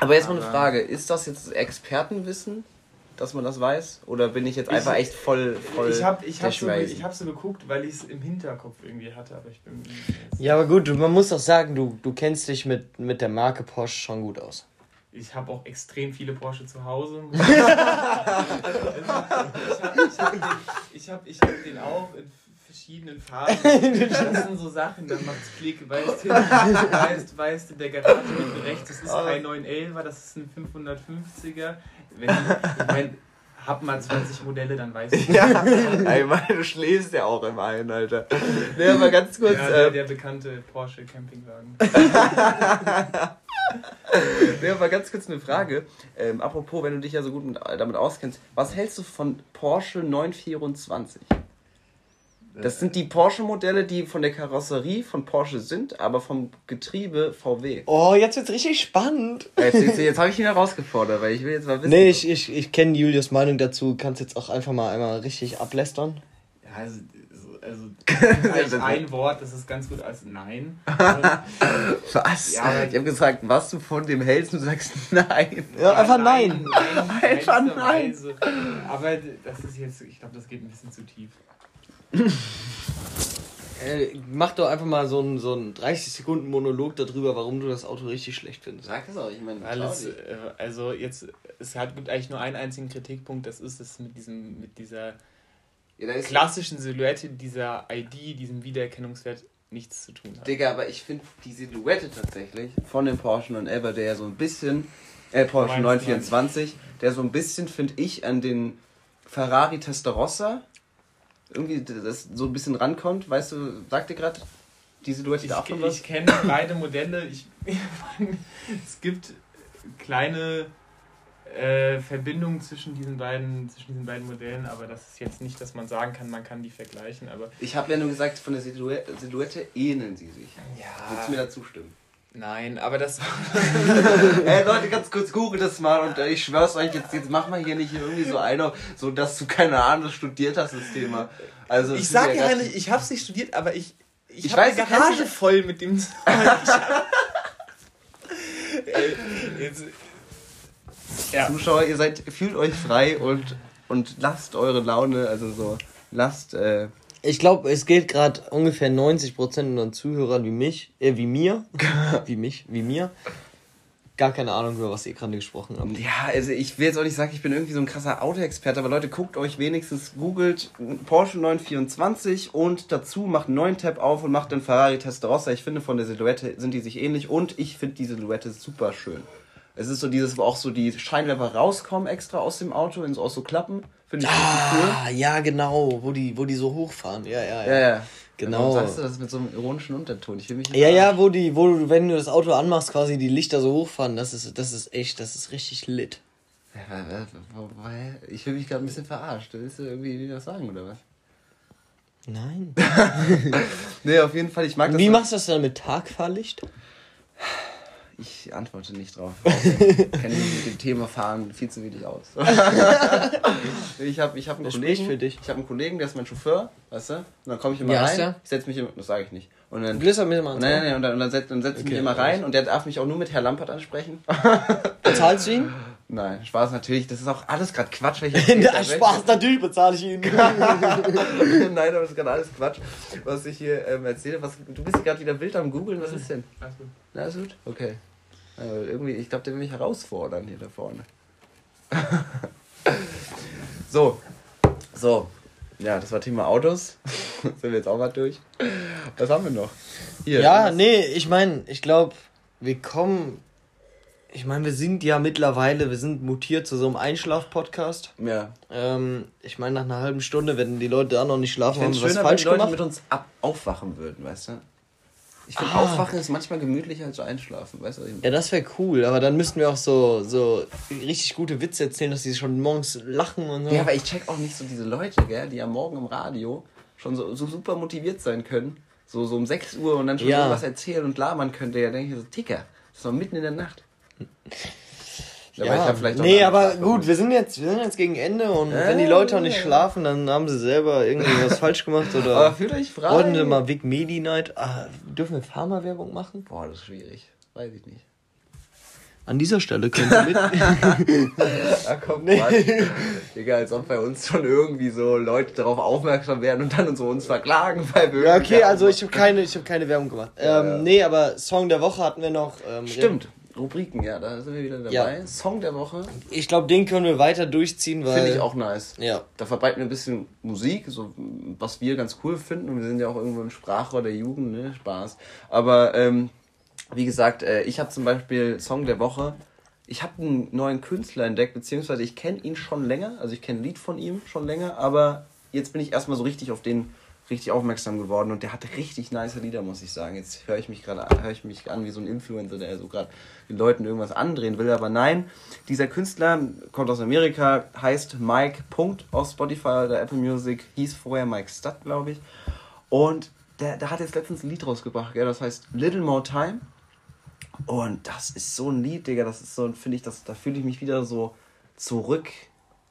Aber jetzt mal eine Frage, ist das jetzt Expertenwissen, dass man das weiß? Oder bin ich jetzt Ich- einfach echt voll, voll ich habe ich der hab so, ich hab so geguckt, weil ich es im Hinterkopf irgendwie hatte, aber ich bin Ja, aber gut, man muss auch sagen, du, du kennst dich mit, mit der Marke Porsche schon gut aus. Ich habe auch extrem viele Porsche zu Hause. ich habe ich hab den, ich hab, ich hab den auch in verschiedenen Farben. Das sind so Sachen, da macht's Klick. Weißt du, weißt, weißt du, der Garage mit rechts, das ist kein 911er, das ist ein 550er. Wenn, ich meine, hab mal 20 Modelle, dann weißt du. Ja, Mann, du schläfst ja auch im einen, Alter. Nee, aber ganz kurz, Ja, der, äh, der bekannte Porsche Campingwagen. nee, aber ganz kurz eine Frage. Ähm, apropos, wenn du dich ja so gut mit, damit auskennst, was hältst du von Porsche 924? Das sind die Porsche-Modelle, die von der Karosserie von Porsche sind, aber vom Getriebe VW. Oh, jetzt wird's richtig spannend. Jetzt, jetzt, jetzt habe ich ihn herausgefordert, weil ich will jetzt mal wissen. Nee, ich, ich, ich kenne Julius Meinung dazu. Kannst jetzt auch einfach mal einmal richtig ablästern. Ja, also, also ein Wort, das ist ganz gut als Nein. was? Ja, ich habe gesagt, was du von dem hältst und du sagst Nein. Ja, einfach Nein. nein, nein einfach Nein. Aber das ist jetzt, ich glaube, das geht ein bisschen zu tief. Äh, mach doch einfach mal so einen, so einen 30 Sekunden Monolog darüber, warum du das Auto richtig schlecht findest. Sag es auch, ich meine, Alles, äh, also jetzt, es hat, gibt eigentlich nur einen einzigen Kritikpunkt, das ist es mit diesem, mit dieser ja, klassischen Silhouette, dieser ID, diesem Wiedererkennungswert nichts zu tun hat. Digga, aber ich finde die Silhouette tatsächlich von dem Porsche 911, der ja so ein bisschen, äh, Porsche 924, der so ein bisschen, finde ich, an den Ferrari Testarossa irgendwie das so ein bisschen rankommt. Weißt du, sagt dir gerade die Silhouette davon was? Ich kenne beide Modelle. Ich, es gibt kleine äh, Verbindungen zwischen diesen beiden zwischen diesen beiden Modellen, aber das ist jetzt nicht, dass man sagen kann, man kann die vergleichen. Aber ich habe ja nur gesagt, von der Silhouette, Silhouette ähneln sie sich. Ja. Willst du mir dazu stimmen? Nein, aber das. Ey Leute, ganz kurz google das mal und ich schwör's euch, jetzt, jetzt mach mal hier nicht irgendwie so einer, so dass du keine Ahnung studiert hast, das Thema. Also, ich sag ja nicht, ich hab's nicht studiert, aber ich. Ich, ich weiß, eine Garage voll mit dem. Ey, jetzt, ja. Zuschauer, ihr seid, fühlt euch frei und, und lasst eure Laune, also so, lasst. Äh, ich glaube, es geht gerade ungefähr 90% unseren Zuhörern wie mich, äh, wie mir, wie mich, wie mir. Gar keine Ahnung, über was ihr gerade gesprochen habt. Ja, also ich will jetzt auch nicht sagen, ich bin irgendwie so ein krasser Autoexperte, aber Leute, guckt euch wenigstens, googelt Porsche 924 und dazu macht einen neuen Tab auf und macht den Ferrari Testarossa. Ich finde, von der Silhouette sind die sich ähnlich und ich finde die Silhouette super schön. Es ist so dieses, wo auch so die Scheinwerfer rauskommen extra aus dem Auto, wenn sie auch so klappen. Finde ich ah, cool. ja, genau, wo die, wo die so hochfahren. Ja, ja, ja. ja, ja. Genau. Warum sagst du das mit so einem ironischen Unterton? Ich will mich Ja, ja, wo die, wo du, wenn du das Auto anmachst, quasi die Lichter so hochfahren, das ist, das ist echt, das ist richtig lit. Ja, ich fühle mich gerade ein bisschen verarscht. Willst du irgendwie was sagen, oder was? Nein. nee, auf jeden Fall, ich mag das. Wie machst du das dann mit Tagfahrlicht? Ich antworte nicht drauf. Ich kenne mich mit dem Thema Fahren viel zu wenig aus. ich habe ich hab einen Kollegen. Für dich. Ich habe einen Kollegen, der ist mein Chauffeur, weißt du? Und dann komme ich immer ja, rein. Ich setze mich immer, das sage ich nicht. Und dann, Glister mir mal Nein, nein, nein, und dann, dann setze setz ich okay, mich immer rein und der darf mich auch nur mit Herr Lampert ansprechen. Bezahlst du ihn? Nein, Spaß natürlich. Das ist auch alles gerade Quatsch. Der Spaß, natürlich bezahle ich ihn. Nein, aber das ist gerade alles Quatsch, was ich hier ähm, erzähle. Was, du bist gerade wieder wild am Googeln. Was ist denn? Alles gut. Na, alles gut? Okay. Also irgendwie, ich glaube, der will mich herausfordern hier da vorne. so. So. Ja, das war Thema Autos. Sind wir jetzt auch mal durch. Was haben wir noch? Hier, ja, nee, ich meine, ich glaube, wir kommen. Ich meine, wir sind ja mittlerweile, wir sind mutiert zu so einem Einschlaf-Podcast. Ja. Ähm, ich meine, nach einer halben Stunde, wenn die Leute da noch nicht schlafen, haben wir was falsch wenn die Leute mit uns ab aufwachen würden, weißt du? Ich finde, ah. Aufwachen ist manchmal gemütlicher als Einschlafen, weißt du? Ja, das wäre cool, aber dann müssten wir auch so, so richtig gute Witze erzählen, dass die schon morgens lachen und so. Ja, aber ich check auch nicht so diese Leute, gell, die am Morgen im Radio schon so, so super motiviert sein können. So, so um 6 Uhr und dann schon ja. was erzählen und labern könnte. Ja, denke ich so, Ticker, das ist doch mitten in der Nacht. Ja, ja nee, aber gut, wir sind, jetzt, wir sind jetzt gegen Ende und äh, wenn die Leute auch nicht schlafen, dann haben sie selber irgendwie was falsch gemacht oder. Aber fühlt euch frei. Wollten wir mal Vic Medi Night. Ah, dürfen wir Pharma-Werbung machen? Boah, das ist schwierig. Weiß ich nicht. An dieser Stelle könnt ihr mit. ah, komm, nee. Egal, als ob bei uns schon irgendwie so Leute darauf aufmerksam werden und dann uns, uns verklagen, weil wir. Ja, okay, also ich habe keine, hab keine Werbung gemacht. Ja, ähm, ja. Nee, aber Song der Woche hatten wir noch. Ähm, Stimmt. Rubriken, ja, da sind wir wieder dabei. Ja. Song der Woche. Ich glaube, den können wir weiter durchziehen, weil. Finde ich auch nice. Ja. Da verbreiten wir ein bisschen Musik, so was wir ganz cool finden. Und wir sind ja auch irgendwo im Sprachrohr der Jugend, ne? Spaß. Aber ähm, wie gesagt, äh, ich habe zum Beispiel Song der Woche. Ich habe einen neuen Künstler entdeckt, beziehungsweise ich kenne ihn schon länger. Also ich kenne ein Lied von ihm schon länger, aber jetzt bin ich erstmal so richtig auf den richtig aufmerksam geworden und der hat richtig nice Lieder, muss ich sagen. Jetzt höre ich mich gerade höre ich mich an wie so ein Influencer, der so gerade den Leuten irgendwas andrehen will, aber nein, dieser Künstler kommt aus Amerika, heißt Mike Punkt auf Spotify oder Apple Music, hieß vorher Mike Studd, glaube ich. Und der, der hat jetzt letztens ein Lied rausgebracht, gell, das heißt Little More Time. Und das ist so ein Lied, Digga, das ist so, finde ich, das, da fühle ich mich wieder so zurück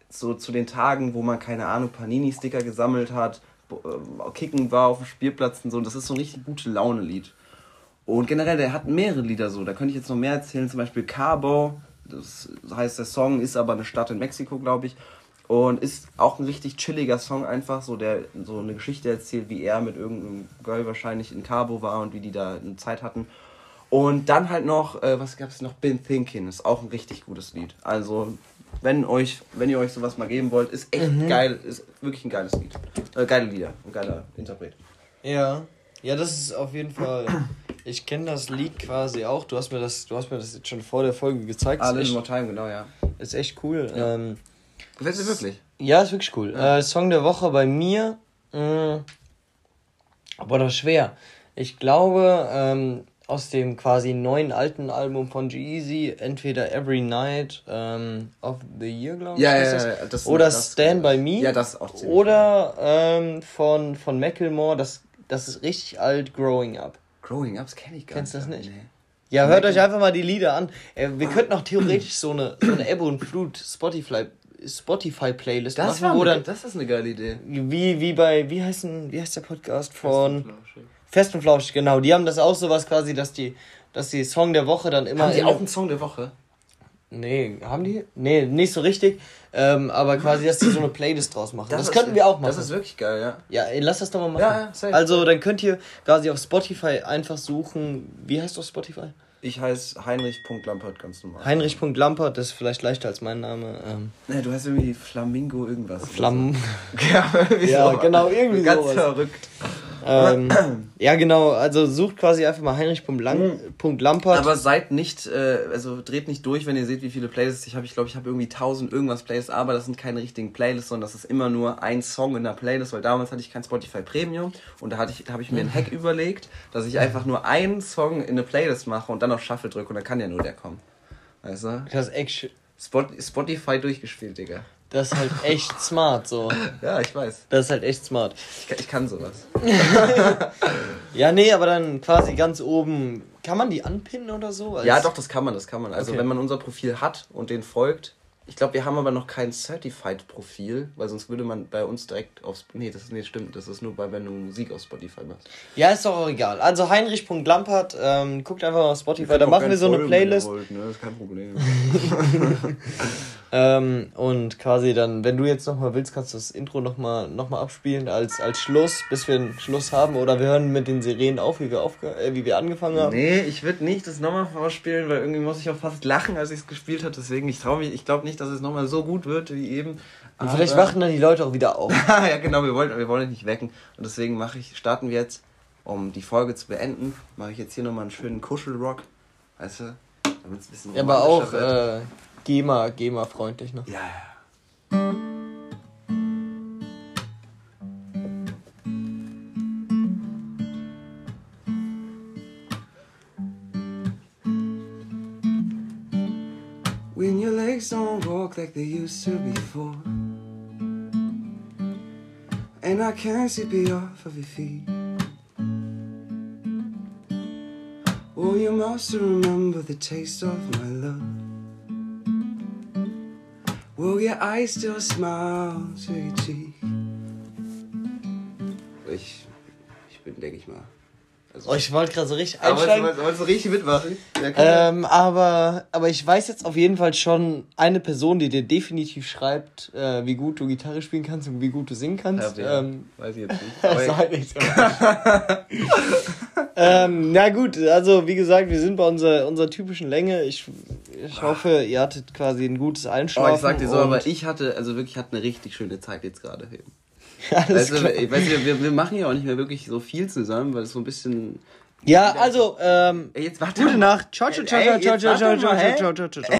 so zu den Tagen, wo man, keine Ahnung, Panini-Sticker gesammelt hat, kicken war auf dem Spielplatz und so. Und das ist so ein richtig gute Laune-Lied. Und generell, der hat mehrere Lieder so. Da könnte ich jetzt noch mehr erzählen. Zum Beispiel Cabo. Das heißt, der Song ist aber eine Stadt in Mexiko, glaube ich. Und ist auch ein richtig chilliger Song einfach, so der so eine Geschichte erzählt, wie er mit irgendeinem Girl wahrscheinlich in Cabo war und wie die da eine Zeit hatten. Und dann halt noch, äh, was gab es noch? Been Thinking, ist auch ein richtig gutes Lied. Also wenn euch, wenn ihr euch sowas mal geben wollt, ist echt mhm. geil, ist wirklich ein geiles Lied. Äh, geile Lieder, ein geiler Interpret. Ja, ja, das ist auf jeden Fall. Ich kenne das Lied quasi auch. Du hast mir das, du hast mir das jetzt schon vor der Folge gezeigt. Ah, Little More Time, genau, ja. Ist echt cool. Ja. Ähm, Gefällt dir wirklich? Ja, ist wirklich cool. Ja. Äh, Song der Woche bei mir. Mh, mm, aber das schwer. Ich glaube, ähm, aus dem quasi neuen alten Album von G-Eazy, entweder Every Night ähm, of the Year, glaube ich. Ja, ja, ja, das, oder das, Stand By Me. Ja, das auch ziemlich Oder ähm, von, von Macklemore, das, das ist richtig alt, Growing Up. Growing Up, das kenne ich gar Kennst nicht. Kennst du das nicht? Nee. Ja, hört euch einfach mal die Lieder an. Äh, wir könnten auch theoretisch so eine, so eine Ebbe und Flut Spotify Spotify Playlist das machen, wo eine, dann das ist eine geile Idee. Wie wie bei wie heißt denn, wie heißt der Podcast von Fest und Flauschig, genau. Die haben das auch sowas quasi, dass die, dass die Song der Woche dann immer. Haben die auch einen Song der Woche? Nee, haben die? Nee, nicht so richtig. Ähm, aber quasi, dass die so eine Playlist draus machen. Das, das könnten wir auch machen. Das ist wirklich geil, ja. Ja, ey, lass das doch mal machen. Ja, ja, Also, dann könnt ihr quasi auf Spotify einfach suchen. Wie heißt du auf Spotify? Ich heiße Heinrich.Lampert ganz normal. Heinrich.Lampert, das ist vielleicht leichter als mein Name. Ähm. Nee, du heißt irgendwie Flamingo irgendwas. Flamm. ja, ja genau, irgendwie Ganz sowas. verrückt. Ähm, ja, genau, also sucht quasi einfach mal Heinrich.Lampert. Aber seid nicht, äh, also dreht nicht durch, wenn ihr seht, wie viele Playlists ich habe. Ich glaube, ich habe irgendwie 1000 irgendwas Playlists, aber das sind keine richtigen Playlists, sondern das ist immer nur ein Song in der Playlist, weil damals hatte ich kein Spotify Premium und da, ich, da habe ich mir einen Hack überlegt, dass ich einfach nur einen Song in eine Playlist mache und dann auf Shuffle drücke und dann kann ja nur der kommen. Weißt du? Das ist echt. Spotify durchgespielt, Digga. Das ist halt echt smart, so. Ja, ich weiß. Das ist halt echt smart. Ich, kann, ich kann sowas. ja, nee, aber dann quasi ganz oben. Kann man die anpinnen oder so? ja, doch, das kann man, das kann man. Also, okay. wenn man unser Profil hat und den folgt, ich glaube, wir haben aber noch kein Certified-Profil, weil sonst würde man bei uns direkt aufs. Nee, das nee, stimmt. Das ist nur bei, wenn du Musik auf Spotify machst. Ja, ist doch auch egal. Also Heinrich.lampert, ähm, guckt einfach mal auf Spotify, da machen wir so eine Playlist. Wollt, ne? Das ist kein Problem. ähm, und quasi dann, wenn du jetzt nochmal willst, kannst du das Intro nochmal noch mal abspielen als, als Schluss, bis wir einen Schluss haben. Oder wir hören mit den Sirenen auf, wie wir, aufge äh, wie wir angefangen haben. Nee, ich würde nicht das nochmal vorspielen, weil irgendwie muss ich auch fast lachen, als ich es gespielt habe. Deswegen, ich traue mich, ich glaube nicht, dass es nochmal so gut wird wie eben. Und vielleicht wachen dann die Leute auch wieder auf. ja, genau, wir wollen, wir wollen nicht wecken. Und deswegen mache ich, starten wir jetzt, um die Folge zu beenden, mache ich jetzt hier nochmal einen schönen Kuschelrock. Weißt du? Damit es ein bisschen Ja, aber auch äh, GEMA, GEMA-freundlich, ne? Ja, ja. When your legs don't walk like they used to before. And I can't you off of your feet. Oh, you must remember the taste of my love. Will your eyes still smile to your cheek? Ich, ich bin, denke ich mal. Also, oh, ich wollte gerade so richtig einsteigen. Aber wolltest du richtig mitmachen? Ja, ähm, aber, aber ich weiß jetzt auf jeden Fall schon eine Person, die dir definitiv schreibt, äh, wie gut du Gitarre spielen kannst und wie gut du singen kannst. Ja, ähm, weiß ich jetzt nicht. Sag nicht so. ähm, na gut, also wie gesagt, wir sind bei unserer, unserer typischen Länge. Ich, ich hoffe, ihr hattet quasi ein gutes Einschlafen. Oh, ich sag dir so, aber ich hatte, also wirklich hatte eine richtig schöne Zeit jetzt gerade eben. Alles du, weißt du, wir, wir machen ja auch nicht mehr wirklich so viel zusammen, weil es so ein bisschen. Ja, also, ähm, jetzt warte gute Nacht. Ciao, ciao, ciao, ciao, ciao, ciao, ciao, ciao, ciao, ciao, ciao.